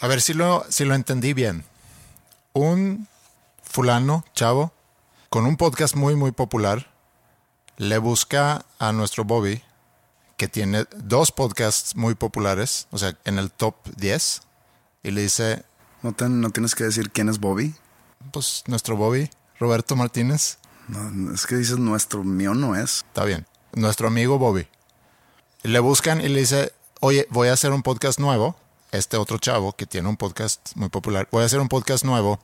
A ver si lo, si lo entendí bien. Un fulano, chavo, con un podcast muy, muy popular, le busca a nuestro Bobby, que tiene dos podcasts muy populares, o sea, en el top 10, y le dice, ¿No, te- no tienes que decir quién es Bobby? pues nuestro Bobby, Roberto Martínez, No, es que dices nuestro, mío no es. está bien, nuestro amigo Bobby. Le buscan y le dice, oye, voy a hacer un podcast nuevo, este otro chavo que tiene un podcast muy popular, voy a hacer un podcast nuevo.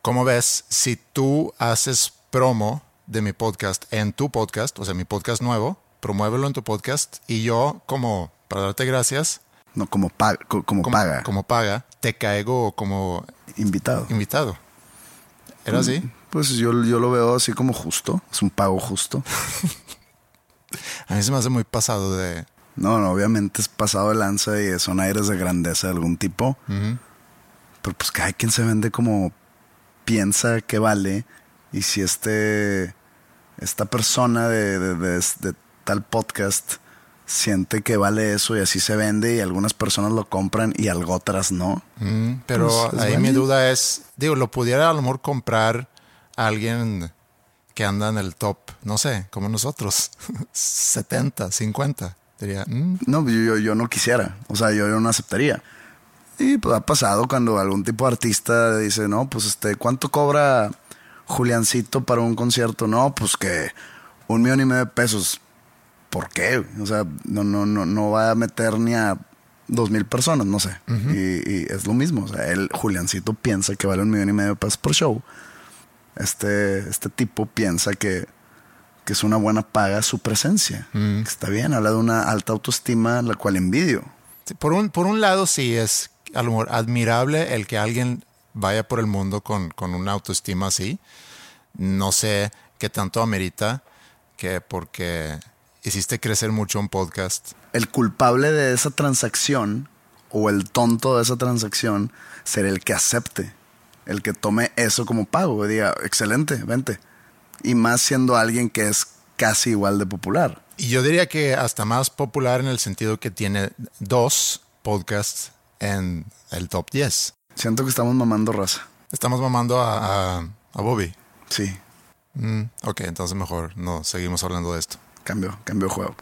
¿Cómo ves si tú haces promo de mi podcast en tu podcast, o sea, mi podcast nuevo, promuévelo en tu podcast y yo como, para darte gracias, No, como, como, como paga. como paga, te caigo como invitado. invitado. ¿Era así? Pues yo, yo lo veo así como justo. Es un pago justo. A mí se me hace muy pasado de... No, no, obviamente es pasado de lanza y son aires de grandeza de algún tipo. Pero pues cada quien se vende como piensa que vale. Y si este esta persona de, de- de- de tal podcast siente que vale eso y así se vende y algunas personas lo compran y algo otras no. Mm, pero Pues, es ahí mi duda es, digo, lo pudiera a lo mejor comprar a alguien que anda en el top, no sé, como nosotros, 70, 50. Mm, No, yo, yo, no quisiera. O sea, yo, yo no aceptaría. Y pues ha pasado cuando algún tipo de artista dice, no, pues este, ¿cuánto cobra Juliancito para un concierto? No, pues que un millón y medio de pesos. ¿Por qué? O sea, no, no, no, no va a meter ni a dos mil personas, no sé. y, y es lo mismo. O sea, él, Juliancito, piensa que vale un millón y medio de pesos por show. Este, este tipo piensa que, que es una buena paga su presencia. Que Está bien, habla de una alta autoestima, la cual envidio. sí, por, un, por un lado sí es a lo mejor admirable el que alguien vaya por el mundo con, con una autoestima así. No sé qué tanto amerita que porque hiciste crecer mucho un podcast. El culpable de esa transacción o el tonto de esa transacción será el que acepte, el que tome eso como pago, y diga, excelente, vente. Y más siendo alguien que es casi igual de popular. Y yo diría que hasta más popular en el sentido que tiene dos podcasts en el top 10. Siento que estamos mamando raza. Estamos mamando a, a, a Bobby. Sí, Mm, ok, entonces mejor no seguimos hablando de esto. cambio, cambio de juego.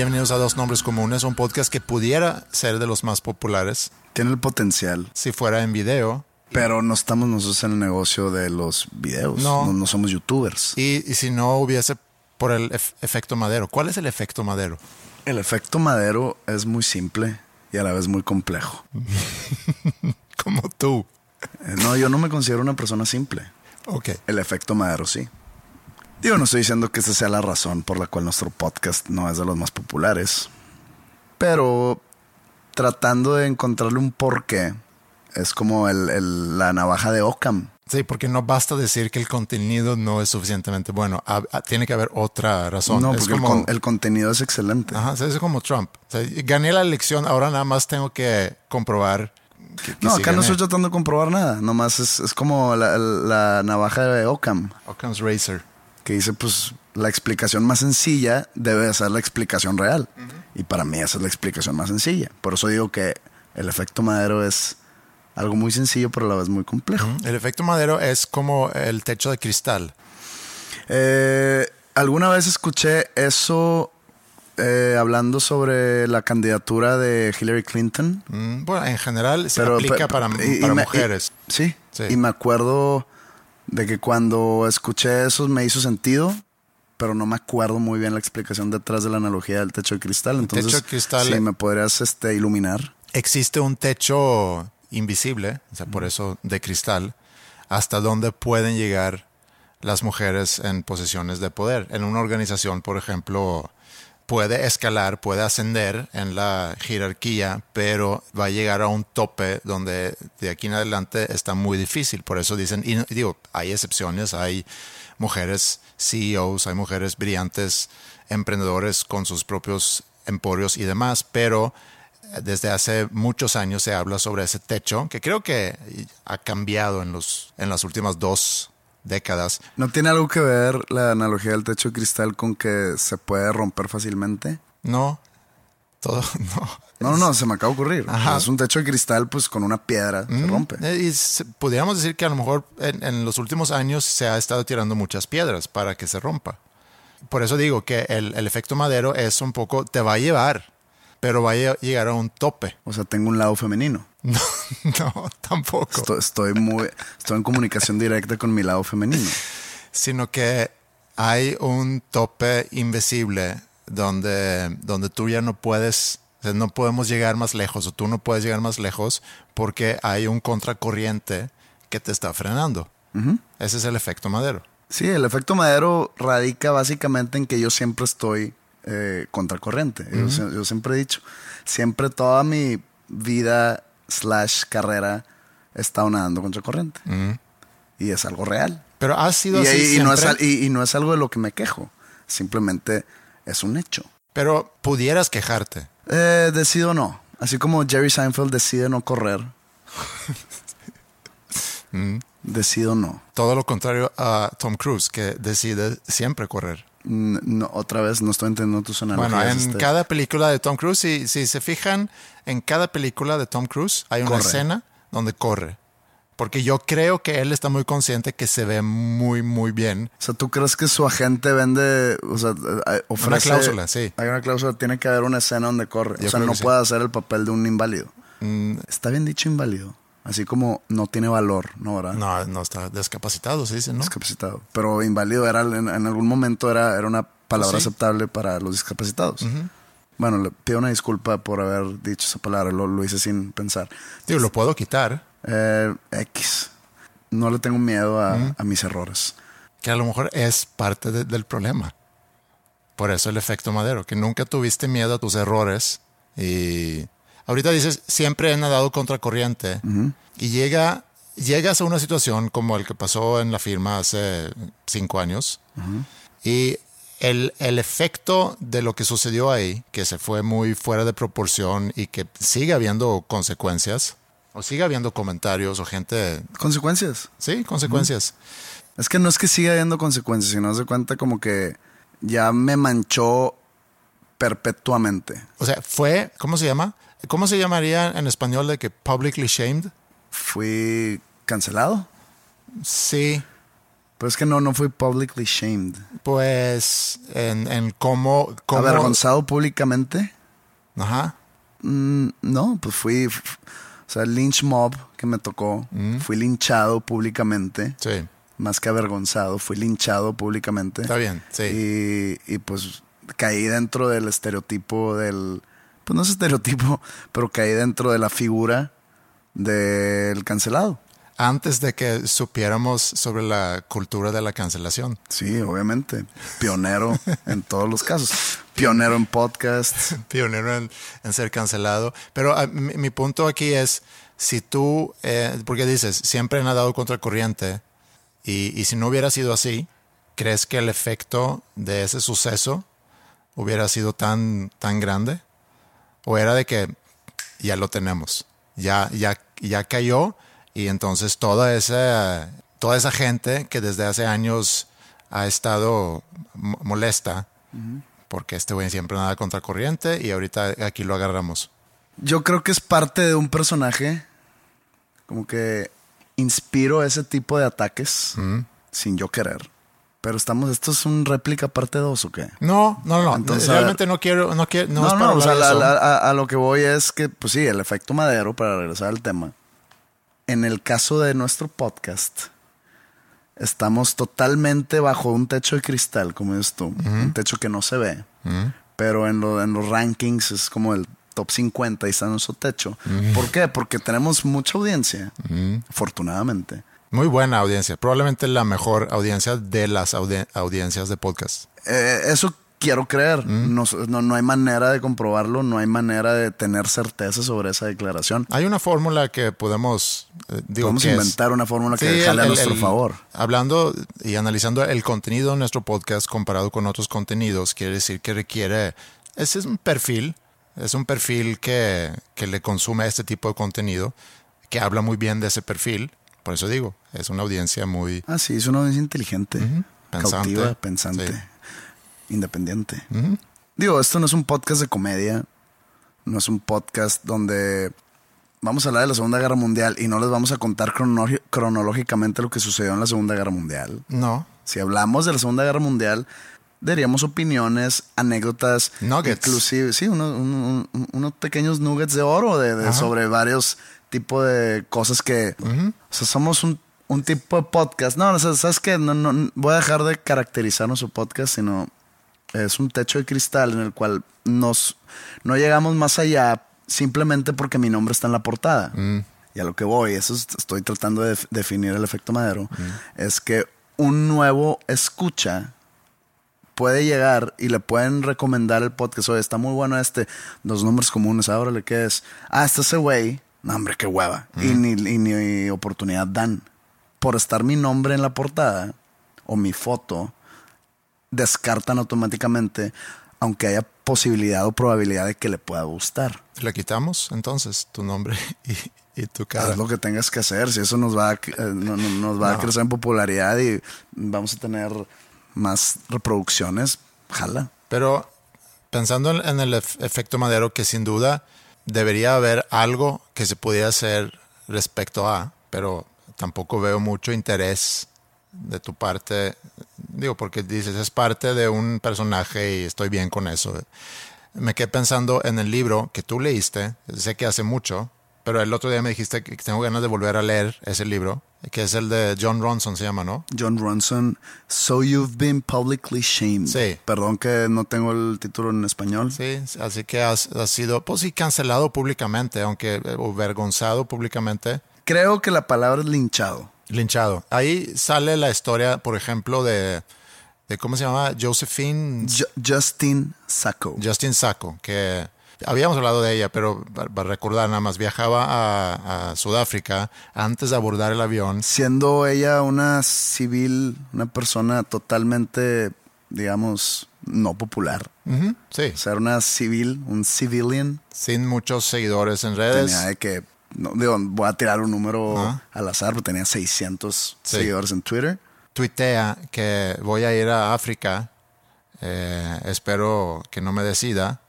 Bienvenidos a Dos Nombres Comunes, un podcast que pudiera ser de los más populares Tiene el potencial, si fuera en video. pero no estamos nosotros en el negocio de los videos. No. No, no somos youtubers. Y, y si no hubiese por el ef- efecto madero. ¿Cuál es el efecto madero? El efecto madero es muy simple y a la vez muy complejo. Como tú. Eh, No, yo no me considero una persona simple. Ok. El efecto madero sí. Digo, no estoy diciendo que esa sea la razón por la cual nuestro podcast no es de los más populares. Pero tratando de encontrarle un porqué, es como el- el- la navaja de Ockham. Sí, porque no basta decir que el contenido no es suficientemente bueno. Ha- ha- tiene que haber otra razón. No, es porque el, como, con- el contenido es excelente. Ajá, es como Trump. O sea, gané la elección, ahora nada más tengo que comprobar. Que, que no, sí acá no estoy tratando de comprobar nada. Nomás es, es como la, la navaja de Ockham, Occam's Razor. Que dice, pues, la explicación más sencilla debe de ser la explicación real. Y para mí esa es la explicación más sencilla. Por eso digo que el efecto madero es algo muy sencillo, pero a la vez muy complejo. El efecto madero es como el techo de cristal. Eh, alguna vez escuché eso eh, hablando sobre la candidatura de Hillary Clinton. Mm, Bueno, en general se Pero- aplica pero- para, y y- mujeres. sí, Sí. y me acuerdo de que cuando escuché eso me hizo sentido, pero no me acuerdo muy bien la explicación detrás de la analogía del techo de cristal. Entonces, techo de cristal- si me podrías este, iluminar. Existe un techo invisible, o sea, por eso de cristal, hasta donde pueden llegar las mujeres en posiciones de poder. En una organización, por ejemplo, puede escalar, puede ascender en la jerarquía, pero va a llegar a un tope donde de aquí en adelante está muy difícil. Por eso dicen, y digo, hay excepciones, hay mujeres CEOs, hay mujeres brillantes, emprendedores con sus propios emporios y demás, pero eh, desde hace muchos años se habla sobre ese techo, que creo que ha cambiado en, los, en las últimas dos décadas. ¿No tiene algo que ver la analogía del techo de cristal con que se puede romper fácilmente? No, todo, no. No, no, se me acaba de ocurrir. Ajá. Es un techo de cristal, pues con una piedra se rompe. Eh, Y se- pudiéramos decir que a lo mejor en, en los últimos años se ha estado tirando muchas piedras para que se rompa. Por eso digo que el, el efecto madero es un poco, te va a llevar, pero va a lle- llegar a un tope. O sea, tengo un lado femenino. No, no, tampoco. Estoy, estoy muy, estoy en comunicación directa con mi lado femenino. Sino que hay un tope invisible donde, donde tú ya no puedes, o sea, no podemos llegar más lejos, o tú no puedes llegar más lejos porque hay un contracorriente que te está frenando. Ese es el efecto madero. Sí, el efecto madero radica básicamente en que yo siempre estoy eh, contracorriente. Yo sie- yo, siempre he dicho, siempre toda mi vida slash carrera he estado nadando contracorriente. Y es algo real. Pero ha sido Y, así y- no es, siempre, al- y- y no es algo de lo que me quejo. Simplemente es un hecho. pero pudieras quejarte. Eh, decido no. Así como Jerry Seinfeld decide no correr. Decido no. Todo lo contrario a Tom Cruise, que decide siempre correr. Mm, no. Otra vez no estoy entendiendo tus analogías. Bueno, en este. cada película de Tom Cruise, si, si se fijan, en cada película de Tom Cruise hay una Corre. escena donde corre. Porque yo creo que él está muy consciente que se ve muy, muy bien. O sea, ¿tú crees que su agente vende, o sea, ofrece... cláusula, sí. Hay una cláusula, tiene que haber una escena donde corre. Yo o sea, no sí. Mm. puede hacer el papel de un inválido. Está bien dicho inválido. Así como no tiene valor, ¿no? ¿verdad? No, no está discapacitado, se dice, ¿no? Discapacitado. Pero inválido era, en, en algún momento era, era una palabra Pues sí. aceptable para los discapacitados. Bueno, le pido una disculpa por haber dicho esa palabra, lo, lo hice sin pensar. Digo, lo puedo quitar. Eh, X. No le tengo miedo a, a mis errores. que a lo mejor es parte de- del problema. Por eso el efecto madero, que nunca tuviste miedo a tus errores y ahorita dices, siempre he nadado contracorriente y llega, llegas a una situación como el que pasó en la firma hace cinco años y el, el efecto de lo que sucedió ahí, que se fue muy fuera de proporción y que sigue habiendo consecuencias, o sigue habiendo comentarios o gente, Consecuencias. sí, consecuencias. Es que no es que siga habiendo consecuencias, sino se cuenta como que ya me manchó perpetuamente. O sea, fue, ¿cómo se llama? ¿Cómo se llamaría en español de que publicly shamed? Fui cancelado. Sí, Pero es que no, no fui publicly shamed. pues en, en cómo, cómo... Avergonzado públicamente. Ajá. Mm, no, pues fui, o sea, el lynch mob que me tocó, fui linchado públicamente. Sí, Más que avergonzado, fui linchado públicamente. está bien, sí. Y, y pues caí dentro del estereotipo del. Pues no es estereotipo, pero caí dentro de la figura del cancelado. Antes de que supiéramos sobre la cultura de la cancelación. Sí, obviamente. Pionero en todos los casos. Pionero en podcasts. Pionero en, en ser cancelado. Pero ah, mi, mi punto aquí es, si tú, eh, porque dices, siempre he nadado contra corriente, y, y si no hubiera sido así, ¿crees que el efecto de ese suceso hubiera sido tan, tan grande? ¿O era de que ya lo tenemos? Ya, ya, ya cayó y entonces toda esa, toda esa gente que desde hace años ha estado mo- molesta, porque este güey siempre nada contra corriente y ahorita aquí lo agarramos. Yo creo que es parte de un personaje. Como que inspiro ese tipo de ataques sin yo querer. Pero estamos, ¿esto es un réplica parte 2 o qué? No, no, no. Entonces, realmente no quiero, no quiero, no, No, es no, o sea, de eso. a lo que voy es que, pues sí, el efecto madero, para regresar al tema. En el caso de nuestro podcast, estamos totalmente bajo un techo de cristal, como dices tú. Un techo que no se ve. Pero en, lo- en los rankings es como el top 50 y está en nuestro techo. ¿Por qué? Porque tenemos mucha audiencia, afortunadamente. Muy buena audiencia. Probablemente la mejor audiencia de las audi- audiencias de podcast. Eh, eso quiero creer. No, no, no hay manera de comprobarlo, no hay manera de tener certeza sobre esa declaración. Hay una fórmula que podemos, eh, digo, Podemos que es- inventar una fórmula que Sí, jale a nuestro el- favor. Hablando y analizando el contenido de nuestro podcast comparado con otros contenidos, quiere decir que requiere, ese es un perfil, es un perfil que, que le consume este tipo de contenido, que habla muy bien de ese perfil. Por eso digo, es una audiencia muy... Ah, sí, es una audiencia inteligente, Pensante. cautiva, pensante, Sí. independiente. Digo, esto no es un podcast de comedia, no es un podcast donde vamos a hablar de la Segunda Guerra Mundial y no les vamos a contar crono- cronológicamente lo que sucedió en la Segunda Guerra Mundial. No, Si hablamos de la Segunda Guerra Mundial, daríamos opiniones, anécdotas, Nuggets. inclusive, sí, unos, un- un- unos pequeños nuggets de oro de, sobre varios tipos de cosas que, o sea, somos un, un tipo de podcast. No, o sea, sabes que no, no, voy a dejar de caracterizar nuestro podcast, sino es un techo de cristal en el cual nos no llegamos más allá simplemente porque mi nombre está en la portada. Y a lo que voy, eso es- estoy tratando de def- definir el efecto madero, es que un nuevo escucha puede llegar y le pueden recomendar el podcast. Oye, está muy bueno este. Dos nombres comunes, ahora le qué es. Ah, está ese güey. No, hombre, qué hueva. Y, ni, y ni oportunidad dan. Por estar mi nombre en la portada o mi foto, descartan automáticamente, aunque haya posibilidad o probabilidad de que le pueda gustar. le quitamos entonces tu nombre y, y tu cara. Haz lo que tengas que hacer. Si eso nos va a, eh, no- no- nos va a crecer en popularidad y vamos a tener más reproducciones, jala. Pero pensando en, el ef- efecto madero, que sin duda debería haber algo que se pudiera hacer respecto a, pero tampoco veo mucho interés de tu parte. Digo, porque dices, es parte de un personaje y estoy bien con eso. Me quedé pensando en el libro que tú leíste, sé que hace mucho, pero el otro día me dijiste que tengo ganas de volver a leer ese libro, que es el de John Ronson, se llama, ¿no? John Ronson, So You've Been Publicly Shamed. Sí. Perdón que no tengo el título en español. Sí, así que has, has sido, pues sí, cancelado públicamente, aunque eh, o vergonzado públicamente, Creo que la palabra es linchado. linchado. Ahí sale la historia, por ejemplo, de, de ¿cómo se llama? Josephine Ju- Justin Sacco. Justin Sacco, que habíamos hablado de ella, pero para, recordar nada más, viajaba a, a Sudáfrica antes de abordar el avión. Siendo ella una civil, una persona totalmente, digamos, no popular. Ujú, sí, O sea, era una civil, un civilian. sin muchos seguidores en redes. Tenía de que, no, digo, voy a tirar un número al azar, pero tenía 600 Sí. seguidores en Twitter. tuitea que voy a ir a África, eh, espero que no me decida,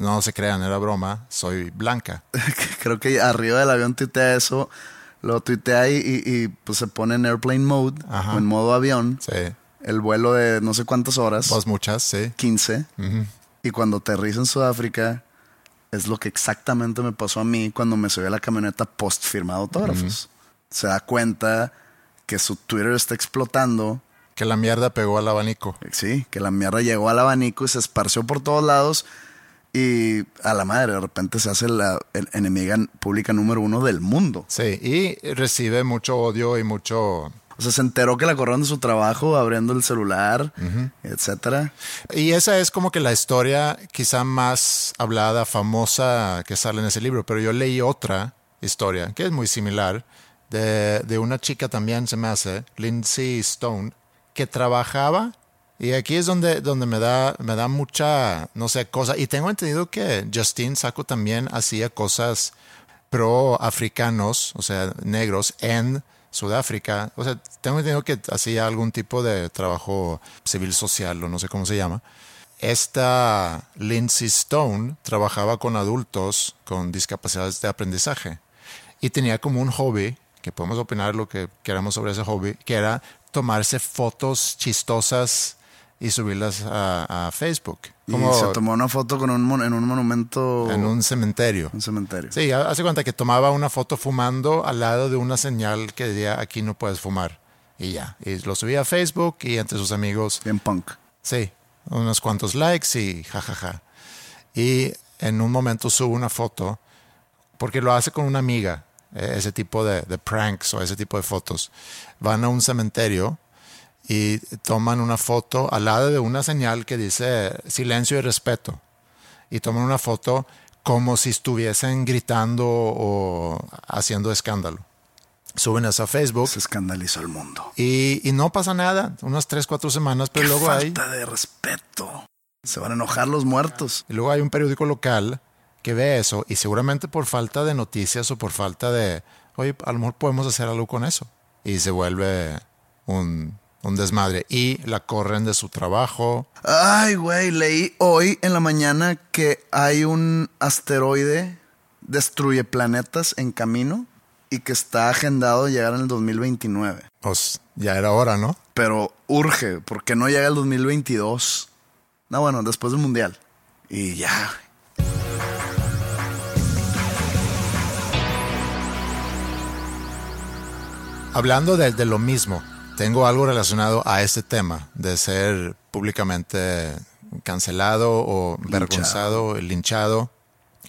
no se crean, era broma, soy blanca. Creo que arriba del avión tuitea eso, lo tuitea y, y, y, pues se pone en airplane mode, Ajá. o en modo avión, Sí, el vuelo de no sé cuántas horas, pues muchas, sí. 15, y cuando aterriza en Sudáfrica, es lo que exactamente me pasó a mí cuando me subí a la camioneta post firmado autógrafos. Se da cuenta que su Twitter está explotando, Que la mierda pegó al abanico. Sí, que la mierda llegó al abanico y se esparció por todos lados. Y a la madre, de repente se hace la enemiga pública número uno del mundo. Sí, y recibe mucho odio y mucho... O sea, se enteró que la corrieron de su trabajo abriendo el celular, etcétera. Y esa es como que la historia quizá más hablada, famosa que sale en ese libro, pero yo leí otra historia que es muy similar de, de una chica también, se me hace, Lindsay Stone, que trabajaba y aquí es donde, donde me, da, me da mucha, no sé, cosa. Y tengo entendido que Justin Sacco también hacía cosas pro-africanos, o sea, negros, en Sudáfrica. O sea, tengo entendido que hacía algún tipo de trabajo civil social o no sé cómo se llama. esta Lindsay Stone trabajaba con adultos con discapacidades de aprendizaje y tenía como un hobby, que podemos opinar lo que queramos sobre ese hobby, que era tomarse fotos chistosas y subirlas a, a Facebook. Y Como se tomó una foto con un mon- en un monumento. en un cementerio. un cementerio. Sí, ha- hace cuenta que tomaba una foto fumando al lado de una señal que decía aquí no puedes fumar. Y ya. Y lo subía a Facebook y entre sus amigos Bien punk. Sí, unos cuantos likes y jajaja. Y en un momento subo una foto, porque lo hace con una amiga, eh, ese tipo de, de pranks o ese tipo de fotos. Van a un cementerio y toman una foto al lado de una señal que dice silencio y respeto. Y toman una foto como si estuviesen gritando o haciendo escándalo. Suben eso a Facebook Se escandalizó el mundo. y, y no pasa nada, unas 3, 4 semanas, pero Qué luego hay... falta de respeto. Se van a enojar los muertos. Y luego hay un periódico local que ve eso y seguramente por falta de noticias o por falta de, oye, a lo mejor podemos hacer algo con eso. Y se vuelve un, un desmadre. Y la corren de su trabajo. Ay, güey, leí hoy en la mañana que hay un asteroide destruye planetas en camino y que está agendado llegar en el 2029. Pues ya era hora, ¿no? Pero urge, porque no llega el 2022. No, bueno, después del Mundial. Y ya. Hablando de, de lo mismo, tengo algo relacionado a este tema de ser públicamente cancelado o vergonzado, linchado.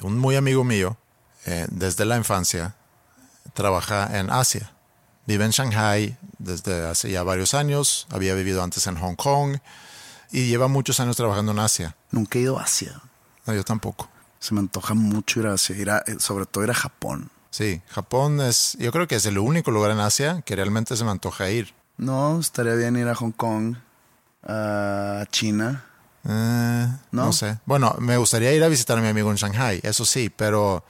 Un muy amigo mío, eh, desde la infancia, trabaja en Asia. Vive en Shanghai desde hace ya varios años, había vivido antes en Hong Kong y lleva muchos años trabajando en Asia. Nunca he ido a Asia. No, yo tampoco. Se me antoja mucho ir a Asia, ir a- eh, sobre todo ir a Japón. Sí, Japón es, yo creo que es el único lugar en Asia que realmente se me antoja ir. No, estaría bien ir a Hong Kong, a China. Eh, ¿No? ¿No? sé. Bueno, me gustaría ir a visitar a mi amigo en Shanghai, eso sí, pero,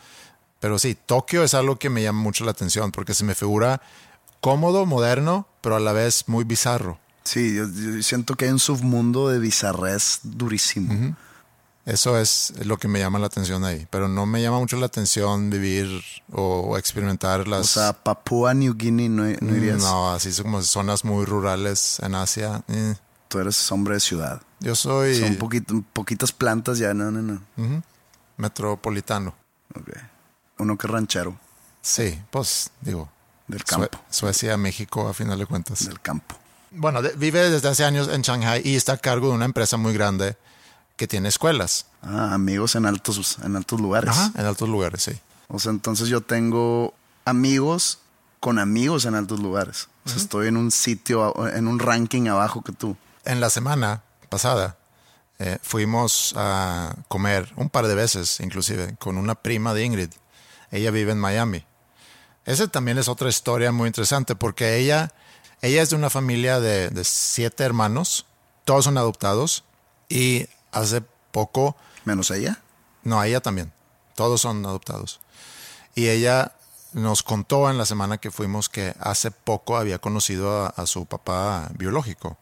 pero sí, Tokio es algo que me llama mucho la atención porque se me figura cómodo, moderno, pero a la vez muy bizarro. Sí, yo, yo siento que hay un submundo de bizarrés durísimo. Eso es lo que me llama la atención ahí, pero no me llama mucho la atención vivir o, o experimentar O las... sea, Papúa New Guinea no, no irías. no, así como zonas muy rurales en Asia. eh. Tú eres hombre de ciudad. Yo soy Son poquito- poquitas plantas ya, no, no, no. metropolitano. Ok. Uno que ranchero, Sí, pues digo, del Sue- campo. Suecia, México, a final de cuentas. Del campo. Bueno, de- vive desde hace años en Shanghai y está a cargo de una empresa muy grande que tiene escuelas. Ah, amigos en altos, en altos lugares. Ajá, en altos lugares, sí. O sea, entonces yo tengo amigos con amigos en altos lugares. O sea, estoy en un sitio, en un ranking abajo que tú. En la semana pasada eh, fuimos a comer un par de veces, inclusive, con una prima de Ingrid. Ella vive en Miami. Esa también es otra historia muy interesante porque ella, ella es de una familia de, de siete hermanos, todos son adoptados y hace poco Menos ella. No, ella también. Todos son adoptados. Y ella nos contó en la semana que fuimos que hace poco había conocido a, a su papá biológico.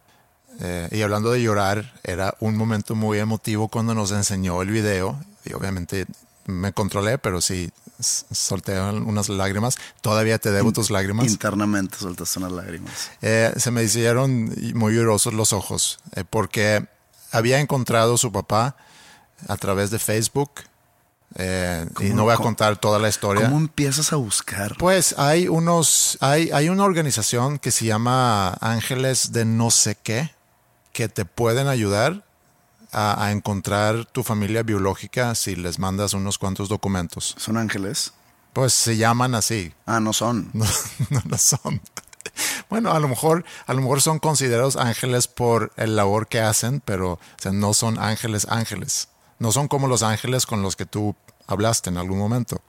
Eh, y hablando de llorar, era un momento muy emotivo cuando nos enseñó el video. Y obviamente me controlé, pero sí solté unas lágrimas. Todavía te debo tus lágrimas. Internamente soltaste unas lágrimas. Eh, se me hicieron muy llorosos los ojos eh, porque había encontrado su papá a través de Facebook eh, y ¿Cómo- no voy a contar toda la historia. ¿Cómo empiezas a buscar? Pues hay unos, hay, hay una organización que se llama Ángeles de no sé qué que te pueden ayudar a, a encontrar tu familia biológica si les mandas unos cuantos documentos. ¿Son ángeles? Pues se llaman así, Ah, no son. no, no lo son. Bueno, a lo mejor, a lo mejor son considerados ángeles por el labor que hacen, pero o sea, no son ángeles ángeles. No son como los ángeles con los que tú hablaste en algún momento.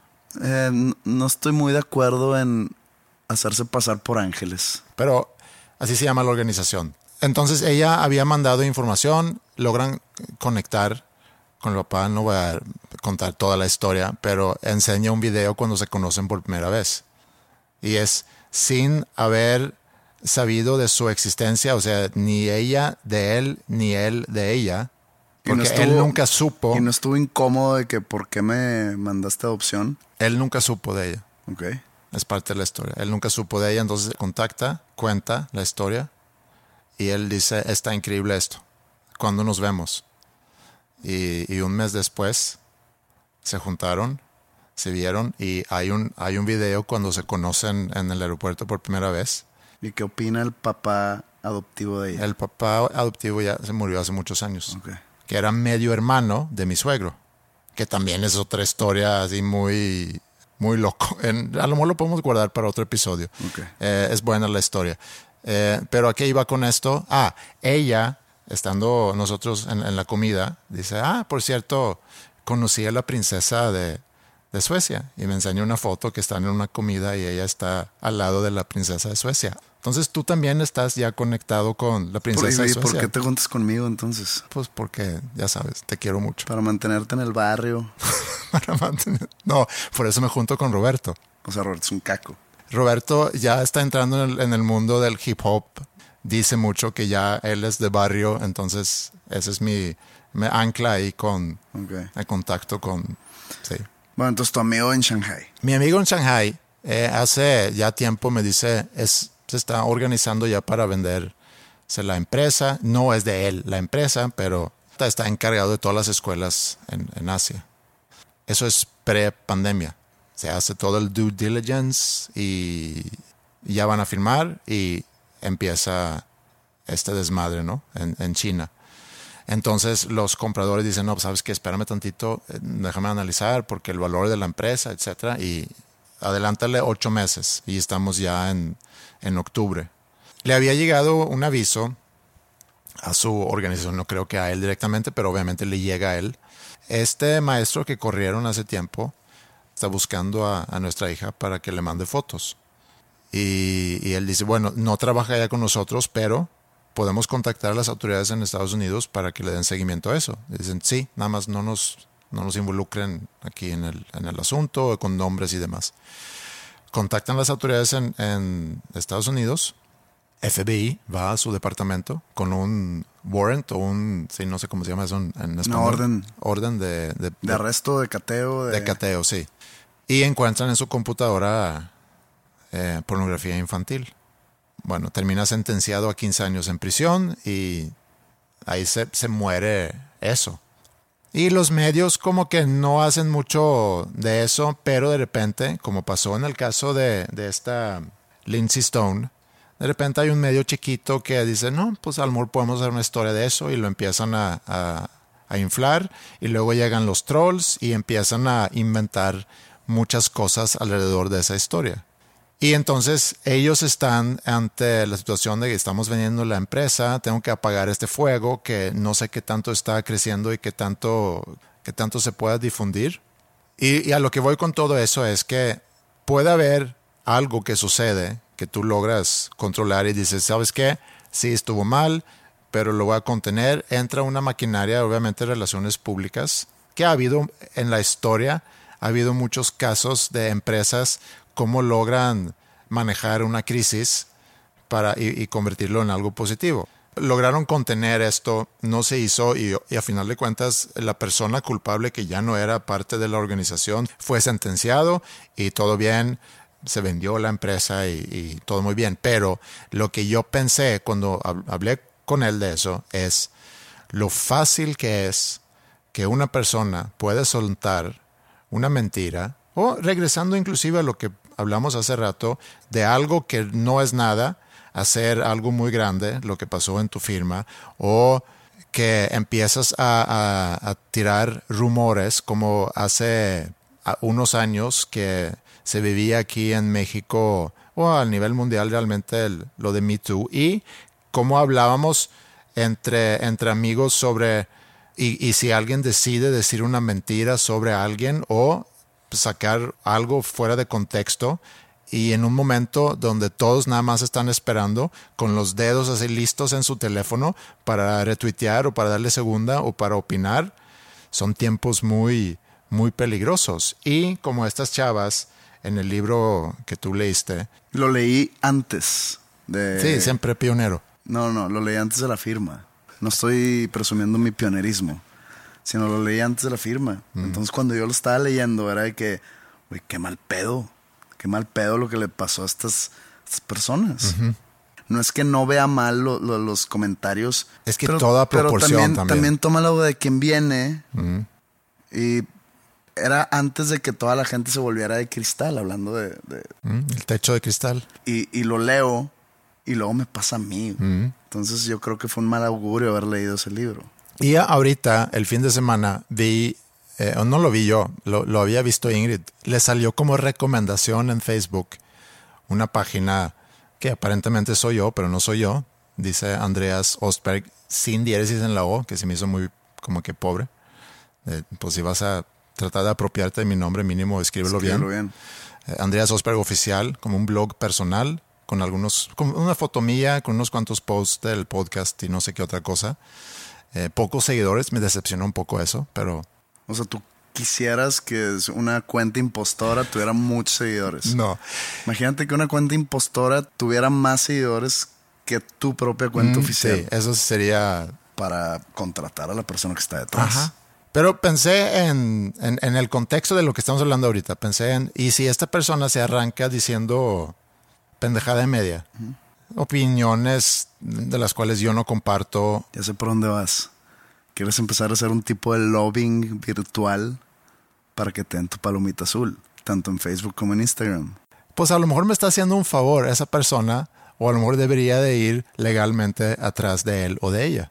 Eh, no estoy muy de acuerdo en hacerse pasar por ángeles. Pero así se llama la organización. Entonces ella había mandado información, logran conectar con el papá, no voy a contar toda la historia, pero enseña un video cuando se conocen por primera vez. Y es sin haber sabido de su existencia, o sea, ni ella de él, ni él de ella, no Porque él nunca supo, Y no estuvo incómodo de que por qué me mandaste adopción. él nunca supo de ella. Ok. Es parte de la historia. Él nunca supo de ella, entonces contacta, cuenta la historia y él dice, está increíble esto. ¿Cuándo nos vemos? Y, y un mes después se juntaron, se vieron y hay un, hay un video cuando se conocen en el aeropuerto por primera vez. ¿Y qué opina el papá adoptivo de ella? El papá adoptivo ya se murió hace muchos años, Ok. que era medio hermano de mi suegro, que también es otra historia así muy, muy loco. En- a lo mejor lo podemos guardar para otro episodio. Ok. Eh, es buena la historia. Eh, pero ¿a qué iba con esto? Ah, ella, estando nosotros en, en la comida, dice, ah, por cierto, conocí a la princesa de, de Suecia y me enseñó una foto que están en una comida y ella está al lado de la princesa de Suecia. Entonces tú también estás ya conectado con la ¿Por, princesa de y por Suecia. qué te juntas conmigo entonces? Pues porque, ya sabes, te quiero mucho. Para mantenerte en el barrio. Para mantener- No, por eso me junto con Roberto. O sea, Roberto es un caco. Roberto ya está entrando en el, en el mundo del hip hop. Dice mucho que ya él es de barrio, entonces ese es mi me ancla ahí con el contacto con sí. Bueno, entonces tu amigo en Shanghai. Mi amigo en Shanghai eh, hace ya tiempo me dice es se está organizando ya para venderse la empresa. No es de él la empresa, pero está- encargado de todas las escuelas en, en Asia. Eso es pre-pandemia. Se hace todo el due diligence y ya van a firmar y empieza este desmadre, ¿no? En, en China. Entonces los compradores dicen, no, pues, sabes que espérame tantito, eh, déjame analizar porque el valor de la empresa, etcétera, y adelántale ocho meses y estamos ya en, en octubre. Le había llegado un aviso a su organización, no creo que a él directamente, pero obviamente le llega a él. Este maestro que corrieron hace tiempo está buscando a, nuestra hija para que le mande fotos. Y, y él dice, bueno, no trabaja ya con nosotros, pero podemos contactar a las autoridades en Estados Unidos para que le den seguimiento a eso. Dicen, sí, nada más no nos, no nos involucren aquí en el, en el asunto, con nombres y demás. Contactan las autoridades en, en Estados Unidos, FBI va a su departamento con un warrant o un, sí, no sé cómo se llama eso en, en español. orden. Orden de, de, De arresto, de cateo, de... de cateo, sí. Y encuentran en su computadora eh, pornografía infantil. Bueno, termina sentenciado a 15 años en prisión y ahí se, muere eso. Y los medios como que no hacen mucho de eso, pero de repente, como pasó en el caso de, de esta Lindsay Stone, de repente hay un medio chiquito que dice, no, pues a lo mejor podemos hacer una historia de eso y lo empiezan a- a inflar y luego llegan los trolls y empiezan a inventar muchas cosas alrededor de esa historia. Y entonces ellos están ante la situación de que estamos vendiendo la empresa, tengo que apagar este fuego que no sé qué tanto está creciendo y qué tanto, qué tanto se pueda difundir. Y, y a lo que voy con todo eso es que puede haber algo que sucede que tú logras controlar y dices, ¿sabes qué? Sí, estuvo mal, pero lo voy a contener. Entra una maquinaria, obviamente, de relaciones públicas, que ha habido en la historia, ha habido muchos casos de empresas cómo logran manejar una crisis para, y, convertirlo en algo positivo. Lograron contener esto, no se hizo y, a final de cuentas la persona culpable que ya no era parte de la organización fue sentenciado y todo bien, se vendió la empresa y, y todo muy bien. Pero lo que yo pensé cuando hab- hablé con él de eso es lo fácil que es que una persona puede soltar una mentira o regresando inclusive a lo que hablamos hace rato de algo que no es nada, hacer algo muy grande, lo que pasó en tu firma, o que empiezas a, a- tirar rumores como hace unos años que se vivía aquí en México o a nivel mundial realmente el- lo de Me Too y cómo hablábamos entre, entre amigos sobre y, y si alguien decide decir una mentira sobre alguien o sacar algo fuera de contexto y en un momento donde todos nada más están esperando con los dedos así listos en su teléfono para retuitear o para darle segunda o para opinar, son tiempos muy, muy peligrosos. Y como estas chavas en el libro que tú leíste, Lo leí antes de... sí, siempre pionero. No, no, lo leí antes de la firma. No estoy presumiendo mi pionerismo. Sino lo leí antes de la firma. Entonces cuando yo lo estaba leyendo era de que, güey, qué mal pedo, qué mal pedo lo que le pasó a estas, estas personas. No es que no vea mal lo- lo- los comentarios. Es que toda proporción también, también. también toma lo de quien viene. Y era antes de que toda la gente se volviera de cristal, hablando de... de- Mm, El techo de cristal. y, y lo leo y luego me pasa a mí. Mm. Entonces yo creo que fue un mal augurio haber leído ese libro. Y ahorita, el fin de semana, vi, eh, o no lo vi yo, lo, lo había visto Ingrid, le salió como recomendación en Facebook una página que aparentemente soy yo, pero no soy yo. Dice Andreas Ostberg, sin diéresis en la O, que se me hizo muy como que pobre. Eh, pues si vas a tratar de apropiarte de mi nombre, mínimo escríbelo, Escríbelo bien. bien. Eh, Andreas Osberg Oficial, como un blog personal, con algunos, con una foto mía, con unos cuantos posts del podcast y no sé qué otra cosa. Eh, pocos seguidores, me decepcionó un poco eso, pero O sea, tú quisieras que una cuenta impostora tuviera muchos seguidores. no. Imagínate que una cuenta impostora tuviera más seguidores que tu propia cuenta Mm, oficial Sí, eso sería... para contratar a la persona que está detrás. Ajá. Pero pensé en, en, en el contexto de lo que estamos hablando ahorita. Pensé en, ¿y si esta persona se arranca diciendo pendejada y media? Opiniones de las cuales yo no comparto, Ya sé por dónde vas. ¿Quieres empezar a hacer un tipo de lobbying virtual para que te den tu palomita azul? Tanto en Facebook como en Instagram. pues a lo mejor me está haciendo un favor esa persona o a lo mejor debería de ir legalmente atrás de él o de ella.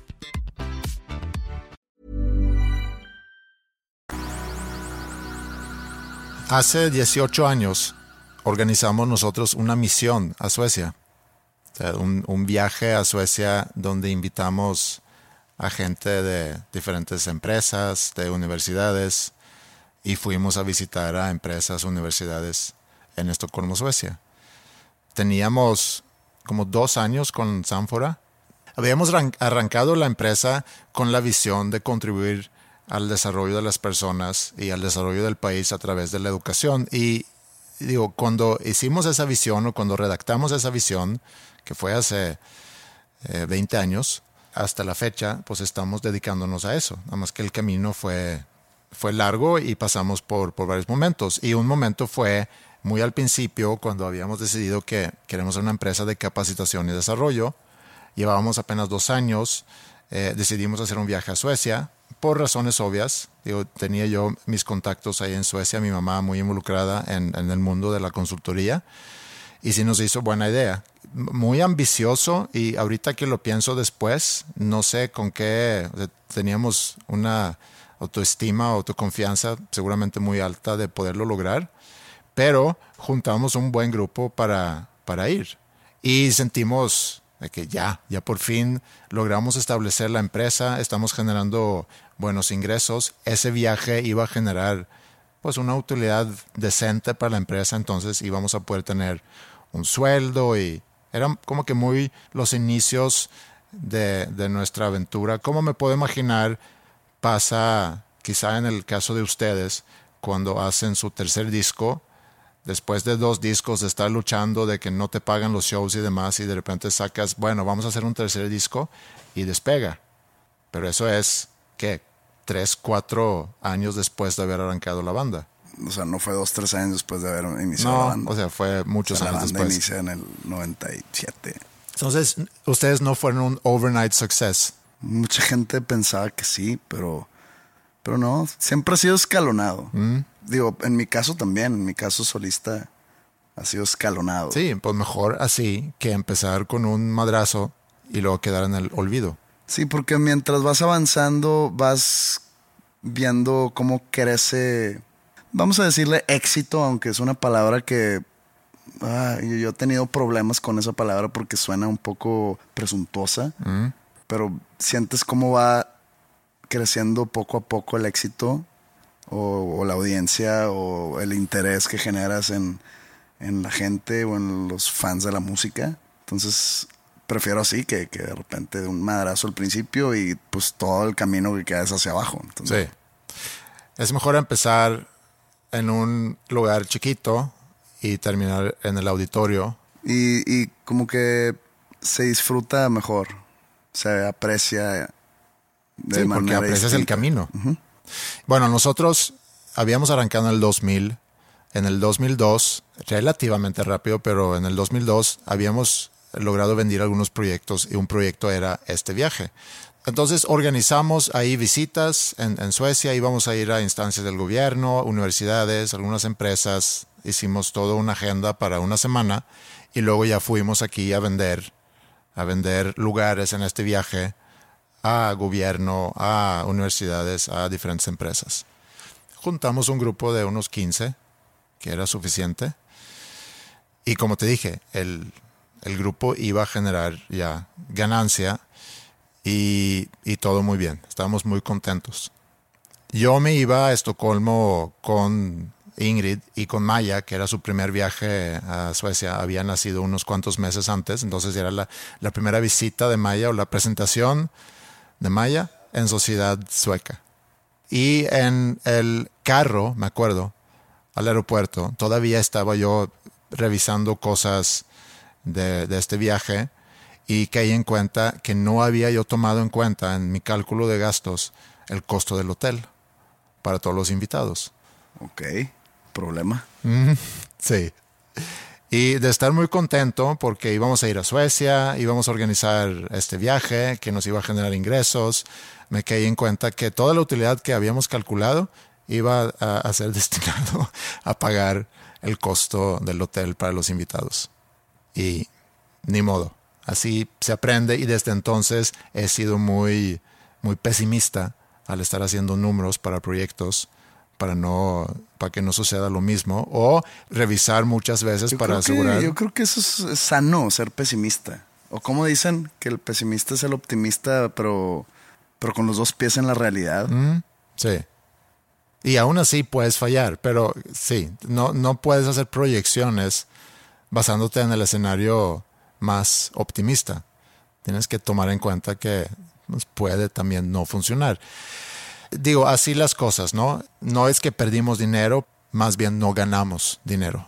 Hace 18 años organizamos nosotros una misión a Suecia. Un, viaje a Suecia donde invitamos a gente de diferentes empresas, de universidades, y fuimos a visitar a empresas, universidades en Estocolmo, Suecia. Teníamos como dos años con Sanfora. Habíamos arran- arrancado la empresa con la visión de contribuir al desarrollo de las personas y al desarrollo del país a través de la educación. Y digo, cuando hicimos esa visión o cuando redactamos esa visión, que fue hace eh, 20 años, hasta la fecha, pues estamos dedicándonos a eso. Nada más que el camino fue, fue largo y pasamos por, por varios momentos. Y un momento fue muy al principio, cuando habíamos decidido que queremos ser una empresa de capacitación y desarrollo. Llevábamos apenas dos años, eh, decidimos hacer un viaje a Suecia por razones obvias. Digo, tenía yo mis contactos ahí en Suecia, mi mamá muy involucrada en, en el mundo de la consultoría y sí nos hizo buena idea. Muy ambicioso y ahorita que lo pienso después, no sé con qué o sea, teníamos una autoestima, autoconfianza seguramente muy alta de poderlo lograr, pero juntamos un buen grupo para, para ir y sentimos de que ya, ya por fin logramos establecer la empresa, estamos generando buenos ingresos, ese viaje iba a generar pues una utilidad decente para la empresa, entonces íbamos a poder tener un sueldo y eran como que muy los inicios de, de nuestra aventura. ¿Cómo me puedo imaginar pasa quizá en el caso de ustedes cuando hacen su tercer disco? Después de dos discos de estar luchando, de que no te pagan los shows y demás, y de repente sacas, bueno, vamos a hacer un tercer disco y despega. Pero eso es, ¿qué? Tres, cuatro años después de haber arrancado la banda. O sea, no fue dos, tres años después de haber iniciado la No, banda. o sea, fue muchos O sea, años la banda después. inicia en el 97. Entonces, ustedes no fueron un overnight success. Mucha gente pensaba que sí, pero, pero no, siempre ha sido escalonado. Mm. Digo, en mi caso también, en mi caso solista ha sido escalonado. Sí, pues mejor así que empezar con un madrazo y luego quedar en el olvido. Sí, porque mientras vas avanzando, vas viendo cómo crece, vamos a decirle éxito, aunque es una palabra que ah, yo, he tenido problemas con esa palabra porque suena un poco presuntuosa, pero sientes cómo va creciendo poco a poco el éxito o, o la audiencia o el interés que generas en, en la gente o en los fans de la música. Entonces, prefiero así que, que de repente de un madrazo al principio y pues todo el camino que queda es hacia abajo. Entonces, Sí. Es mejor empezar en un lugar chiquito y terminar en el auditorio. y, y como que se disfruta mejor, se aprecia de Sí, porque manera aprecias el camino. Bueno, nosotros habíamos arrancado en el 2000. En el 2002, relativamente rápido, pero en el 2002 habíamos logrado vender algunos proyectos y un proyecto era este viaje. Entonces organizamos ahí visitas en, Suecia, íbamos a ir a instancias del gobierno, universidades, algunas empresas, hicimos toda una agenda para una semana y luego ya fuimos aquí a vender, a vender lugares en este viaje a gobierno, a universidades, a diferentes empresas. Juntamos un grupo de unos 15, que era suficiente. Y como te dije, el, el grupo iba a generar ya ganancia y, y todo muy bien. Estábamos muy contentos. Yo me iba a Estocolmo con Ingrid y con Maya, que era su primer viaje a Suecia. Había nacido unos cuantos meses antes, entonces era la, la primera visita de Maya o la presentación de Maya en sociedad sueca. Y en el carro, me acuerdo, al aeropuerto, todavía estaba yo revisando cosas de, de este viaje y caí en cuenta que no había yo tomado en cuenta en mi cálculo de gastos el costo del hotel para todos los invitados. Ok, problema. Sí. Y de estar muy contento porque íbamos a ir a Suecia, íbamos a organizar este viaje que nos iba a generar ingresos, me caí en cuenta que toda la utilidad que habíamos calculado iba a, a ser destinado a pagar el costo del hotel para los invitados. Y ni modo, así se aprende y desde entonces he sido muy, muy pesimista al estar haciendo números para proyectos para no para que no suceda lo mismo o revisar muchas veces Yo para creo que- asegurar yo creo que eso es, sano, ser pesimista. O como dicen, que el pesimista es el optimista, pero, pero con los dos pies en la realidad. sí y aún así puedes fallar pero sí no no puedes hacer proyecciones basándote en el escenario más optimista tienes que tomar en cuenta que pues, puede también no funcionar digo así las cosas no no es que perdimos dinero más bien no ganamos dinero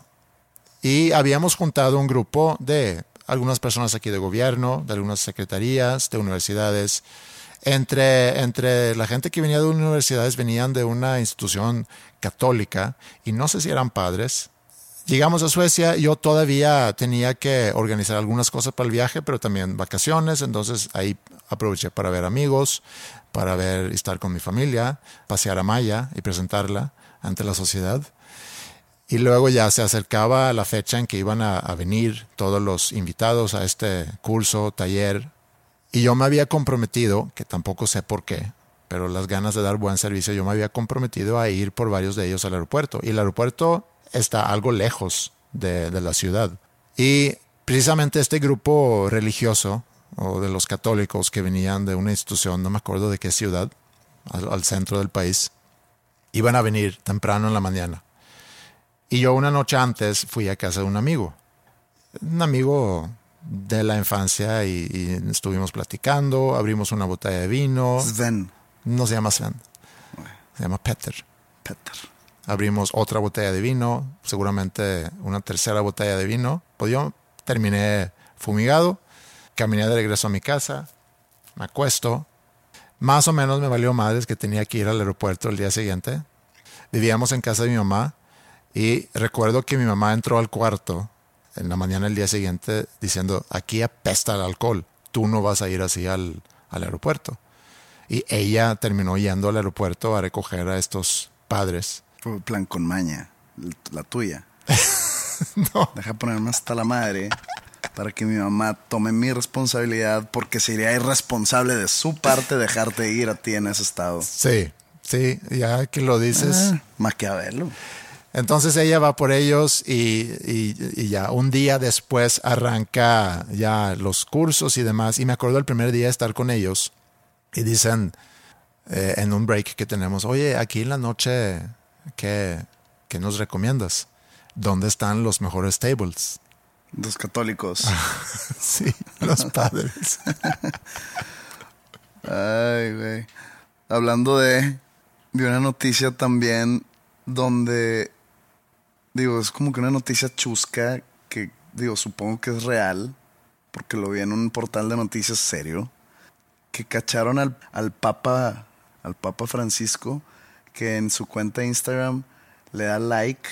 Y habíamos juntado un grupo de algunas personas aquí de gobierno, de algunas secretarías, de universidades. Entre, entre la gente que venía de universidades venían de una institución católica y no sé si eran padres. Llegamos a Suecia, yo todavía tenía que organizar algunas cosas para el viaje, pero también vacaciones, entonces ahí aproveché para ver amigos, para ver estar con mi familia, pasear a Maya y presentarla ante la sociedad. Y luego ya se acercaba la fecha en que iban a, a, venir todos los invitados a este curso, taller. Y yo me había comprometido, que tampoco sé por qué, pero las ganas de dar buen servicio, yo me había comprometido a ir por varios de ellos al aeropuerto. Y el aeropuerto está algo lejos de, de la ciudad. Y precisamente este grupo religioso, o de los católicos que venían de una institución, no me acuerdo de qué ciudad, al, al centro del país, iban a venir temprano en la mañana. Y yo una noche antes fui a casa de un amigo, un amigo de la infancia y, y, estuvimos platicando, abrimos una botella de vino. Sven. No se llama Sven, se llama Peter. Peter. Abrimos otra botella de vino, seguramente una tercera botella de vino. Pues yo terminé fumigado, caminé de regreso a mi casa, me acuesto. Más o menos me valió madres que tenía que ir al aeropuerto el día siguiente. Vivíamos en casa de mi mamá y recuerdo que mi mamá entró al cuarto en la mañana del día siguiente diciendo, aquí apesta el alcohol, tú no vas a ir así al, al aeropuerto. Y ella terminó yendo al aeropuerto a recoger a estos padres. Fue plan con maña, la tuya. No. Deja ponerme hasta la madre para que mi mamá tome mi responsabilidad porque sería irresponsable de su parte dejarte ir a ti en ese estado. Sí, sí, ya que lo dices. Ah, Maquiavelo. Entonces ella va por ellos y, y- y ya un día después arranca ya los cursos y demás. Y me acuerdo el primer día de estar con ellos y dicen eh, en un break que tenemos, oye, aquí en la noche, ¿qué, qué nos recomiendas? ¿Dónde están los mejores tables? Los católicos. Sí, los padres. Ay, güey. Hablando de, de una noticia también donde, digo, es como que una noticia chusca que, digo, supongo que es real, porque lo vi en un portal de noticias serio, que cacharon al, al Papa, al Papa Francisco, que en su cuenta de Instagram le da like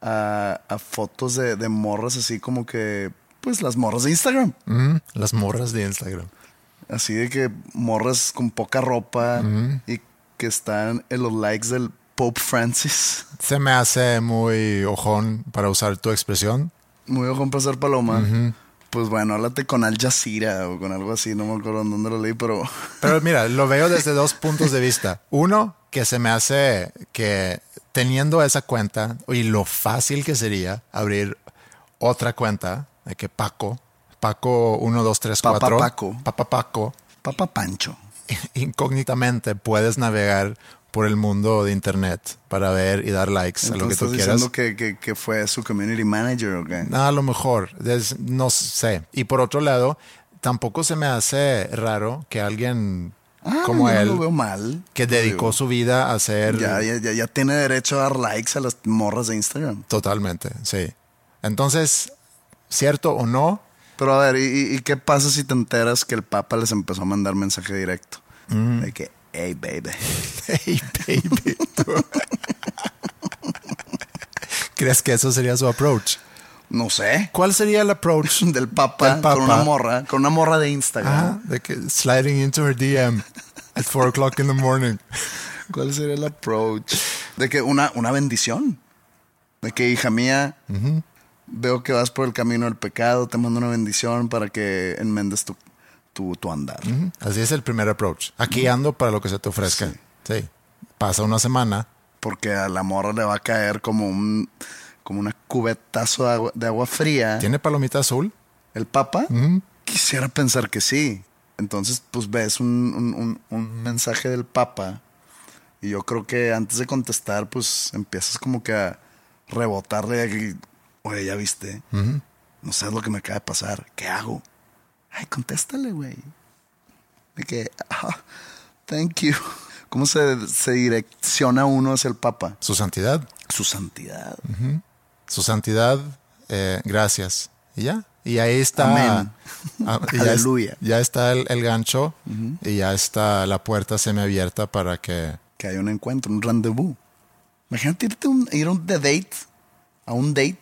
a, a fotos de, de morras así como que, pues las morras de Instagram. Mm, las morras de Instagram. Así de que morras con poca ropa y que están en los likes del Pope Francis. Se me hace muy ojón para usar tu expresión. Muy ojo en pasar paloma. Pues bueno, háblate con Al Jazeera o con algo así, no me acuerdo en dónde lo leí, pero Pero mira, lo veo desde dos puntos de vista. Uno, que se me hace que teniendo esa cuenta y lo fácil que sería abrir otra cuenta de que Paco, Paco 1, 2, 3, Papa 4, Paco. Papa Paco, Papa Pancho. incógnitamente puedes navegar por el mundo de internet para ver y dar likes a lo que tú estás quieras. diciendo que, que, que fue su community manager o qué? A lo mejor, es- no sé. Y por otro lado, tampoco se me hace raro que alguien Ah, como no él, lo veo mal. que dedicó Digo, su vida a hacer... Ya, ya, ya, tiene derecho a dar likes a las morras de Instagram. Totalmente, sí. Entonces, cierto o no, Pero a ver, ¿y, y- qué pasa si te enteras que el Papa les empezó a mandar mensaje directo? Mm. De que, hey, baby. hey baby. ¿crees que eso sería su approach? No sé. ¿Cuál sería el approach Del Papa, del Papa? con una morra, con una morra de Instagram. Ajá, de que sliding into her DM at 4 o'clock in the morning. ¿Cuál sería el approach? De que una, una bendición. De que, hija mía, veo que vas por el camino del pecado, te mando una bendición para que enmendes tu, tu, tu andar. Así es el primer approach. Aquí ando para lo que se te ofrezca. Sí. Pasa una semana. Porque a la morra le va a caer como un como una cubetazo de agua, de agua fría. ¿Tiene palomita azul? ¿El Papa? Quisiera pensar que sí. Entonces, pues ves un, un- un- un mensaje del Papa y yo creo que antes de contestar, pues empiezas como que a rebotarle aquí. Oye, ¿ya viste? No sé lo que me acaba de pasar. ¿Qué hago? Ay, contéstale, güey. De que, ah, thank you. ¿Cómo se, se direcciona uno hacia el Papa? Su santidad. Su santidad. Su santidad, eh, gracias. Y ya. Y ahí está. Amén. Ah, y es- Aleluya. Ya, está el, el gancho y ya está la puerta semiabierta para que. que hay un encuentro, un rendezvous. Imagínate irte un, ir a un de date, a un date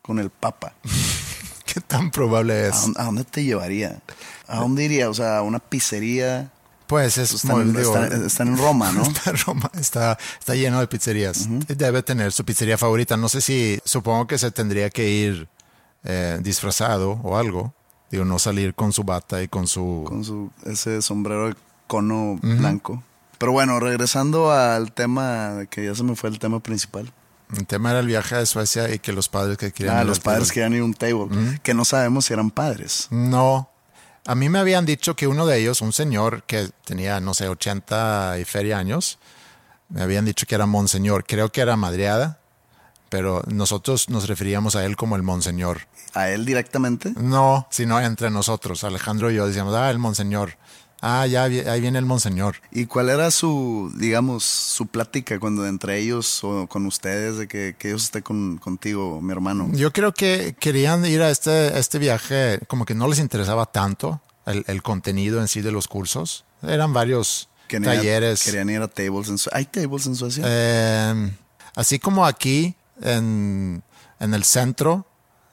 con el Papa. ¿Qué tan probable ¿A, es? a dónde te llevaría? ¿A dónde iría? O sea, a una pizzería. Pues es Están, muy- en- digo, están en Roma, ¿no? Está en Roma, está, está lleno de pizzerías. Debe tener su pizzería favorita. No sé si, supongo que se tendría que ir eh, disfrazado o algo. Digo, no salir con su bata y con su... Con su ese sombrero de cono blanco. Pero bueno, regresando al tema, que ya se me fue el tema principal. El tema era el viaje a Suecia y que los padres que querían... Ah, ir los padres table. querían ir a un table, que no sabemos si eran padres. No. A mí me habían dicho que uno de ellos, un señor que tenía, no sé, 80 y feria años, me habían dicho que era monseñor. Creo que era madreada, pero nosotros nos referíamos a él como el monseñor. A él directamente. No, sino entre nosotros. Alejandro y yo decíamos, ah, el monseñor. Ah, ya, ahí viene el monseñor. ¿Y cuál era su, digamos, su plática cuando entre ellos o con ustedes de que, que ellos estén con, contigo, mi hermano? Yo creo que querían ir a este, a este viaje, como que no les interesaba tanto el, el contenido en sí de los cursos. Eran varios Querían ir a- talleres. Querían ir a tables en Suecia. ¿Hay tables en Suecia? Eh, así como aquí, en, en el centro,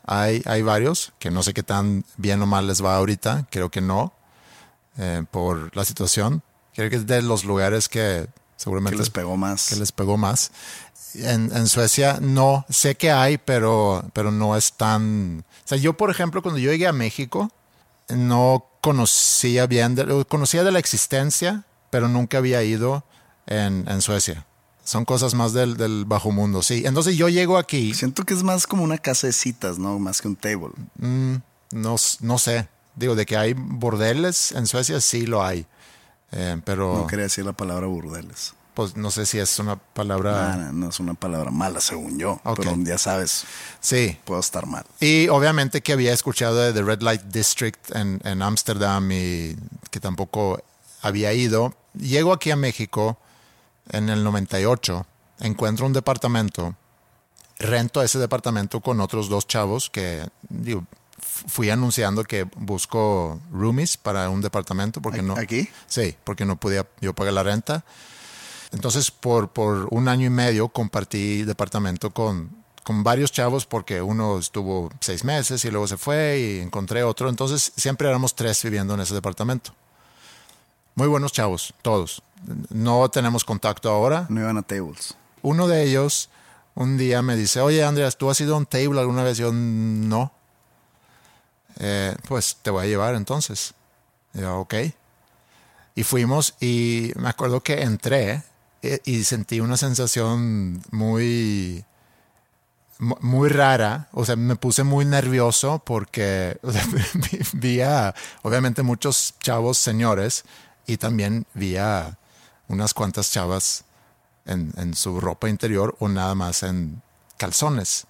hay, hay varios que no sé qué tan bien o mal les va ahorita. Creo que no, eh, por la situación. Creo que es de los lugares que seguramente Que les pegó más. que les pegó más. En, en Suecia no, sé que hay, pero, pero no es tan... O sea, yo, por ejemplo, cuando yo llegué a México, no conocía bien, de- conocía de la existencia, pero nunca había ido en, en Suecia. Son cosas más del, del bajo mundo, sí. Entonces yo llego aquí, Siento que es más como una casa de citas, ¿no? Más que un table. no, s- no sé, digo, de que hay bordeles en Suecia, sí lo hay. Eh, pero No quería decir la palabra burdeles. pues no sé si es una palabra... No, es una palabra mala, según yo. Ok. Pero ya sabes, Sí, puedo estar mal. Y obviamente que había escuchado de The Red Light District en, en Ámsterdam y que tampoco había ido. Llego aquí a México en el 98, encuentro un departamento, rento ese departamento con otros dos chavos que digo, fui anunciando que busco roomies para un departamento porque no... ¿Aquí? Sí, porque no podía yo pagar la renta. Entonces, por, por un año y medio compartí departamento con, con varios chavos porque uno estuvo seis meses y luego se fue y encontré otro. Entonces, siempre éramos tres viviendo en ese departamento. Muy buenos chavos, todos. No tenemos contacto ahora. No iban a tables. Uno de ellos un día me dice, oye, Andreas, ¿tú has ido a un table alguna vez? Yo, no. "Eh, pues te voy a llevar entonces. Y yo, ok. Y fuimos y me acuerdo que entré eh, y sentí una sensación muy, mu- muy rara. O sea, me puse muy nervioso porque vi, a, obviamente, muchos chavos señores y también vi a unas cuantas chavas en su ropa interior o nada más en calzones.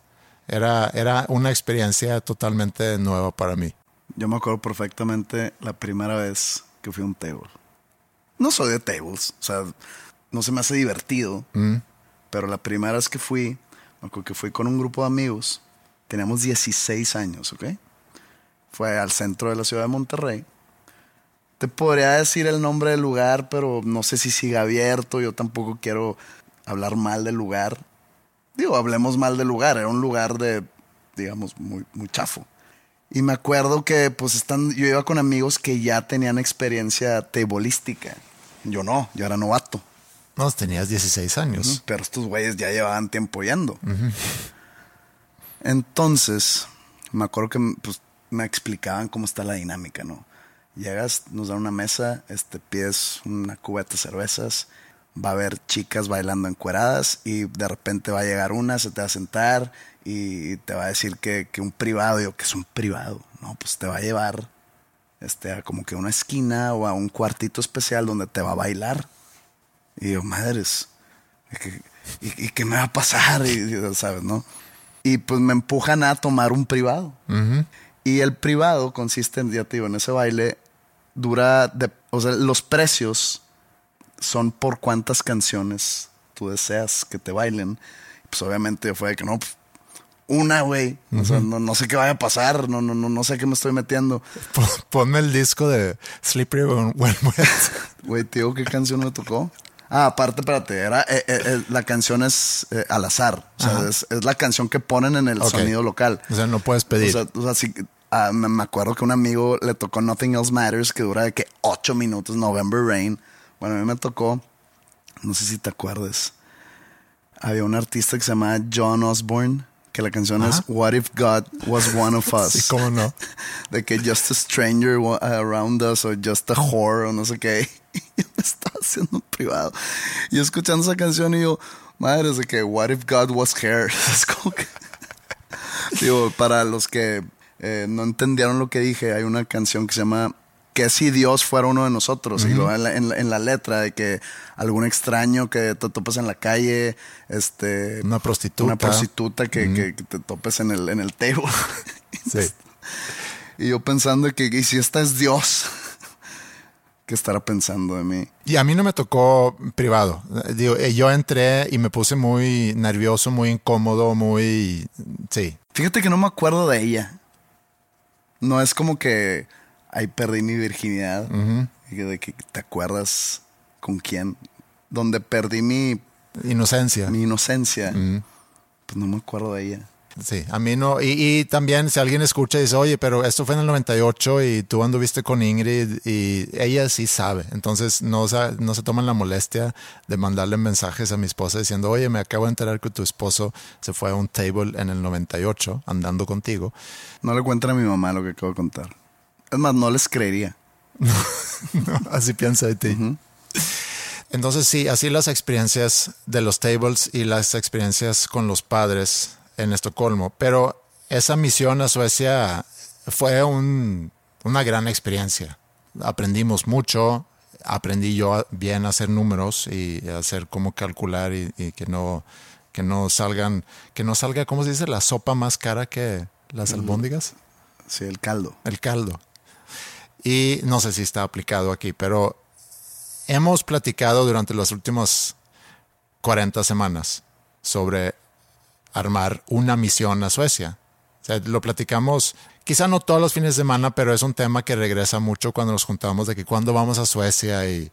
Era, era una experiencia totalmente nueva para mí. Yo me acuerdo perfectamente la primera vez que fui a un table. No soy de tables, o sea, no se me hace divertido, pero la primera vez que fui, me acuerdo que fui con un grupo de amigos, teníamos 16 años, ¿ok? Fue al centro de la ciudad de Monterrey. Te podría decir el nombre del lugar, pero no sé si sigue abierto, yo tampoco quiero hablar mal del lugar. Digo, hablemos mal del lugar, era un lugar de, digamos, muy, muy chafo. Y me acuerdo que pues están, yo iba con amigos que ya tenían experiencia tebolística. Yo no, yo era novato. No, tenías 16 años. Pero estos güeyes ya llevaban tiempo yendo. Entonces, me acuerdo que pues, me explicaban cómo está la dinámica, ¿no? Llegas, nos dan una mesa, este, pides una cubeta de cervezas, va a haber chicas bailando encueradas y de repente va a llegar una, se te va a sentar y te va a decir que, que un privado, yo, que es un privado, no, pues te va a llevar este, a como que una esquina o a un cuartito especial donde te va a bailar. Y yo, madres, ¿y qué, y- y qué me va a pasar? Y, y, ¿sabes, no? Y pues me empujan a tomar un privado. Y el privado consiste, en, ya te digo, en ese baile, dura, de, o sea, los precios son por cuántas canciones tú deseas que te bailen. Pues obviamente fue de que no, pues, una, güey. O sea, no, no sé qué vaya a pasar, no, no, no, no sé qué me estoy metiendo. Pon- Ponme el disco de Slippery When Wet. Güey, tío, ¿qué canción me tocó? Ah, aparte, espérate, era, eh, eh, eh, la canción es eh, al azar. O sea, es, es la canción que ponen en el Ok. sonido local. O sea, no puedes pedir. O sea, o sea, sí, ah, me, me acuerdo que un amigo le tocó Nothing Else Matters, que dura de que ocho minutos, November Rain. Bueno, a mí me tocó, no sé si te acuerdas, había un artista que se llamaba John Osborne, que la canción es What If God Was One of Us. Sí, cómo no. De que just a stranger around us o just a whore o no sé qué. Yo me estaba haciendo un privado. Y yo escuchando esa canción y yo, madre, es de que what if God was hair. Es como que... Digo, para los que eh, no entendieron lo que dije, hay una canción que se llama Que si Dios fuera uno de nosotros. Y en la, en la- en la letra de que algún extraño que te topes en la calle, este... Una prostituta. Una prostituta que, que- que te topes en el, en el table. Sí. Y yo pensando que, y si esta es Dios, ¿qué estará pensando de mí? Y a mí no me tocó privado. Digo, eh, yo entré y me puse muy nervioso, muy incómodo, muy... Sí. Fíjate que no me acuerdo de ella. No es como que ahí perdí mi virginidad. Y de que te acuerdas con quién. Donde perdí mi, Inocencia. mi inocencia. Pues no me acuerdo de ella. Sí, a mí no. Y, y también si alguien escucha y dice, oye, pero esto fue en el 98 y tú anduviste con Ingrid y ella sí sabe. Entonces no, se- no se toman la molestia de mandarle mensajes a mi esposa diciendo, oye, me acabo de enterar que tu esposo se fue a un table en el 98 andando contigo. No le cuenten a mi mamá lo que acabo de contar. Es más, no les creería. Así piensa de ti. Entonces sí, así las experiencias de los tables y las experiencias con los padres en Estocolmo. Pero esa misión a Suecia fue un- una gran experiencia. Aprendimos mucho, aprendí yo bien a hacer números y a hacer cómo calcular y, y que no que no salgan, que no salga, ¿cómo se dice? La sopa más cara que las albóndigas Sí, el caldo. el caldo. Y no sé si está aplicado aquí, pero hemos platicado durante las últimas 40 semanas sobre armar una misión a Suecia. O sea, lo platicamos, quizá no todos los fines de semana, pero es un tema que regresa mucho cuando nos juntamos de que cuando vamos a Suecia y,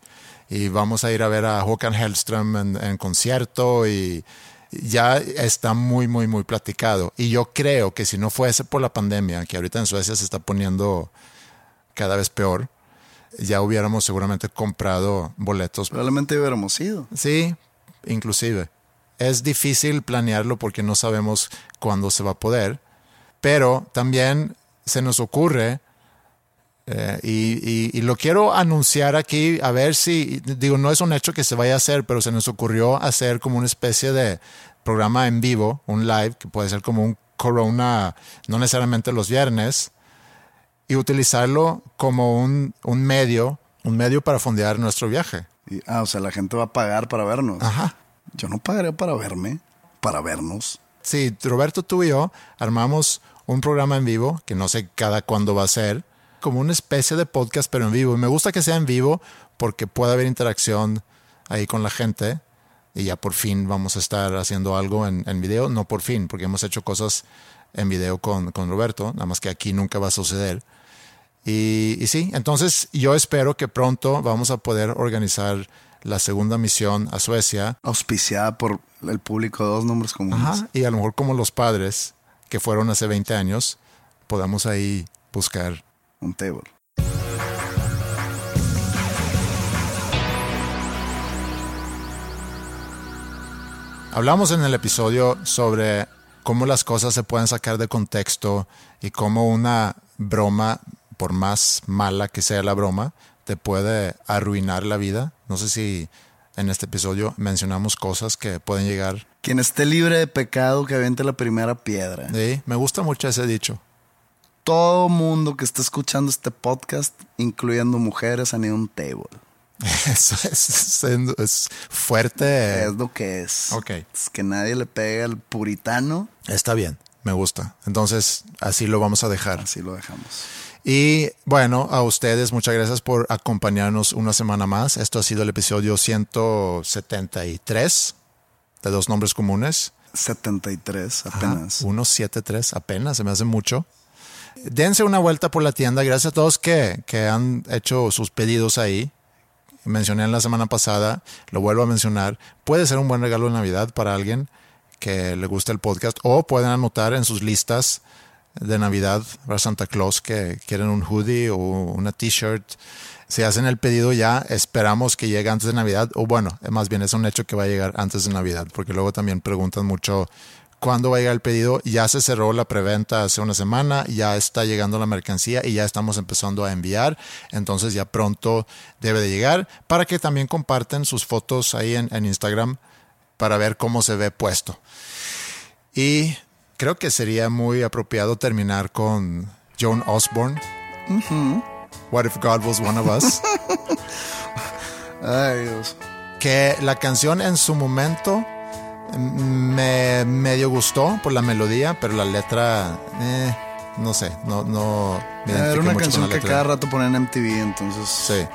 y vamos a ir a ver a Håkan Hellström en, en concierto y ya está muy, muy, muy platicado. Y yo creo que si no fuese por la pandemia, que ahorita en Suecia se está poniendo cada vez peor, ya hubiéramos seguramente comprado boletos Probablemente hubiéramos ido. Sí, inclusive. Es difícil planearlo porque no sabemos cuándo se va a poder, pero también se nos ocurre, eh, y, y- y lo quiero anunciar aquí, a ver si, digo, no es un hecho que se vaya a hacer, pero se nos ocurrió hacer como una especie de programa en vivo, un live, que puede ser como un corona, no necesariamente los viernes, y utilizarlo como un, un medio, un medio para fondear nuestro viaje. Y- ah, o sea, la gente va a pagar para vernos. Ajá. Yo no pagaría para verme, para vernos. Sí, Roberto, tú y yo armamos un programa en vivo, que no sé cada cuándo va a ser, como una especie de podcast, pero en vivo. Y me gusta que sea en vivo porque puede haber interacción ahí con la gente. Y ya por fin vamos a estar haciendo algo en, en video. No por fin, porque hemos hecho cosas en video con, con Roberto, nada más que aquí nunca va a suceder. Y, y sí, entonces yo espero que pronto vamos a poder organizar la segunda misión a Suecia Auspiciada por el público de dos nombres comunes. Ajá, y a lo mejor como los padres que fueron hace 20 años, podamos ahí buscar. Un table. Hablamos en el episodio sobre cómo las cosas se pueden sacar de contexto y cómo una broma, por más mala que sea la broma, te puede arruinar la vida. No sé si en este episodio mencionamos cosas que pueden llegar. Quien esté libre de pecado, que aviente la primera piedra. Sí, me gusta mucho ese dicho. Todo mundo que está escuchando este podcast, incluyendo mujeres, han ido a un table. Eso es, es- es fuerte. Es lo que es. Ok. Es que nadie le pegue al puritano. Está bien, me gusta. Entonces, así lo vamos a dejar. Así lo dejamos. Y bueno, a ustedes muchas gracias por acompañarnos una semana más. Esto ha sido el episodio 173 de Dos Nombres Comunes. 73 Ajá, apenas. 173 apenas, se me hace mucho. Dense una vuelta por la tienda. Gracias a todos que, que han hecho sus pedidos ahí. Mencioné en la semana pasada, lo vuelvo a mencionar. Puede ser un buen regalo de Navidad para alguien que le guste el podcast o pueden anotar en sus listas de Navidad para Santa Claus que quieren un hoodie o una t-shirt. Si hacen el pedido ya, esperamos que llegue antes de Navidad. O bueno, más bien es un hecho que va a llegar antes de Navidad, porque luego también preguntan mucho cuándo va a llegar el pedido. Ya se cerró la preventa hace una semana, ya está llegando la mercancía y ya estamos empezando a enviar. Entonces ya pronto debe de llegar para que también comparten sus fotos ahí en, en Instagram para ver cómo se ve puesto. Y creo que sería muy apropiado terminar con Joan Osborne. What if God was one of us? Ay, Dios. que la canción en su momento me medio gustó por la melodía, pero la letra, eh, no sé, no, no me Era una mucho canción con la que letra. cada rato ponían en MTV, entonces. Sí.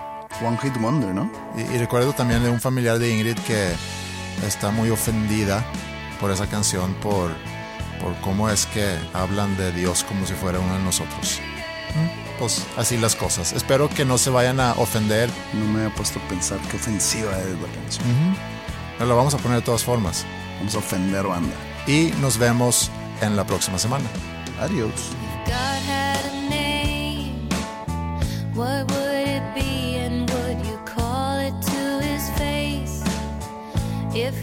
One Hit Wonder, ¿no? Y, y recuerdo también de un familiar de Ingrid que está muy ofendida por esa canción, por, por cómo es que hablan de Dios como si fuera uno de nosotros. Pues así las cosas. Espero que no se vayan a ofender. No me había puesto a pensar qué ofensiva es la canción. Pero lo vamos a poner de todas formas. Vamos a ofender banda. Y nos vemos en la próxima semana. Adiós. God